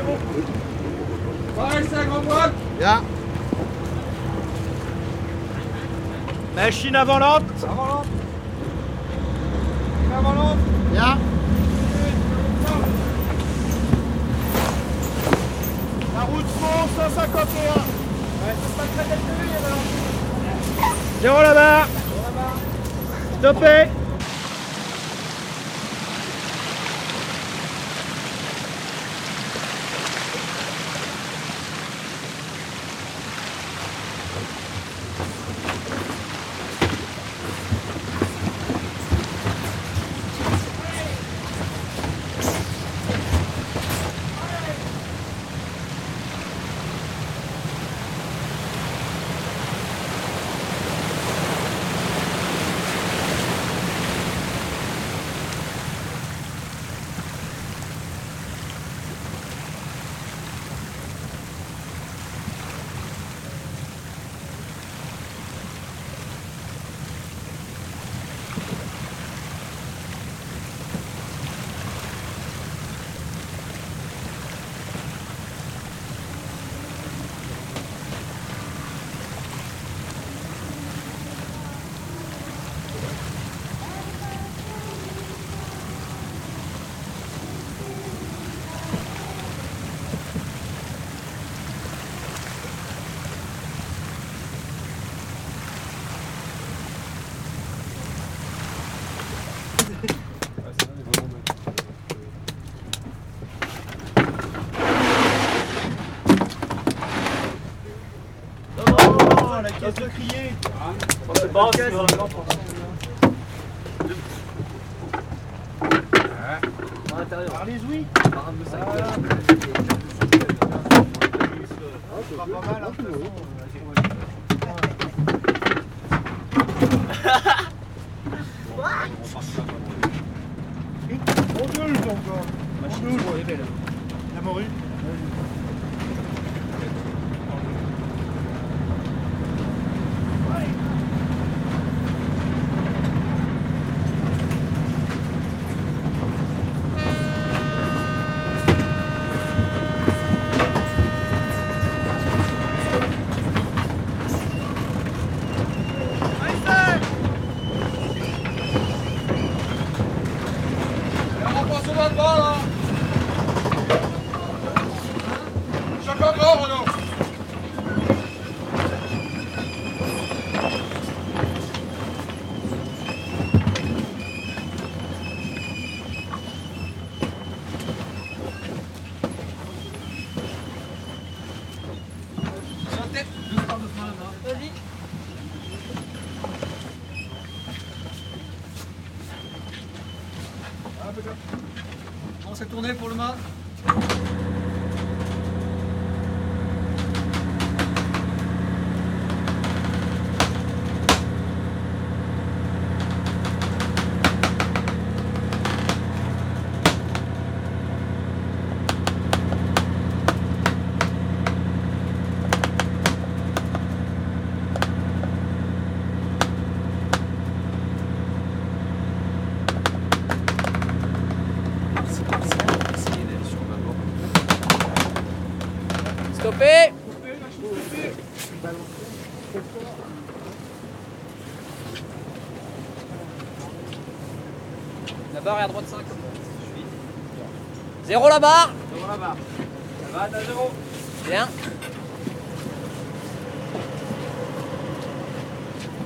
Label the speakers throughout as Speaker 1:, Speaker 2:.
Speaker 1: c'est bon. Pareil, c'est la grande boîte. Bien. Machine avant lente.
Speaker 2: Avant lente. Machine avant lente.
Speaker 1: Bien.
Speaker 2: La route monte 151. Ouais, c'est pas très bien il y a
Speaker 1: Zéro là-bas. Zéro
Speaker 2: là-bas. Stoppé. Caisse de crier.
Speaker 1: C'est bon, c'est
Speaker 2: Par les ouïes. Voilà. C'est pas mal, hein. On gueule encore. On. La morue.
Speaker 1: La barre est à droite 5. Zéro la barre
Speaker 2: Zéro la barre. La barre est à zéro.
Speaker 1: Bien.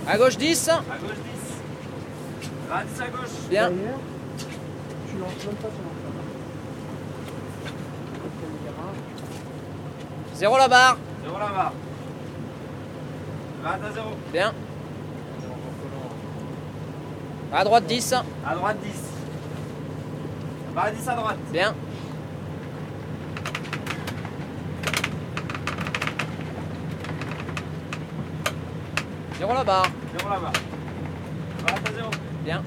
Speaker 1: À gauche 10.
Speaker 2: À gauche 10. La 10 à gauche.
Speaker 1: Bien.
Speaker 2: Tu lances même pas ton
Speaker 1: Zéro la barre.
Speaker 2: Zéro la barre. 20 à
Speaker 1: Bien. À droite 10.
Speaker 2: À droite 10. à 10 à droite.
Speaker 1: Bien. Zéro la barre.
Speaker 2: Zéro la barre. 20 à 0.
Speaker 1: Bien.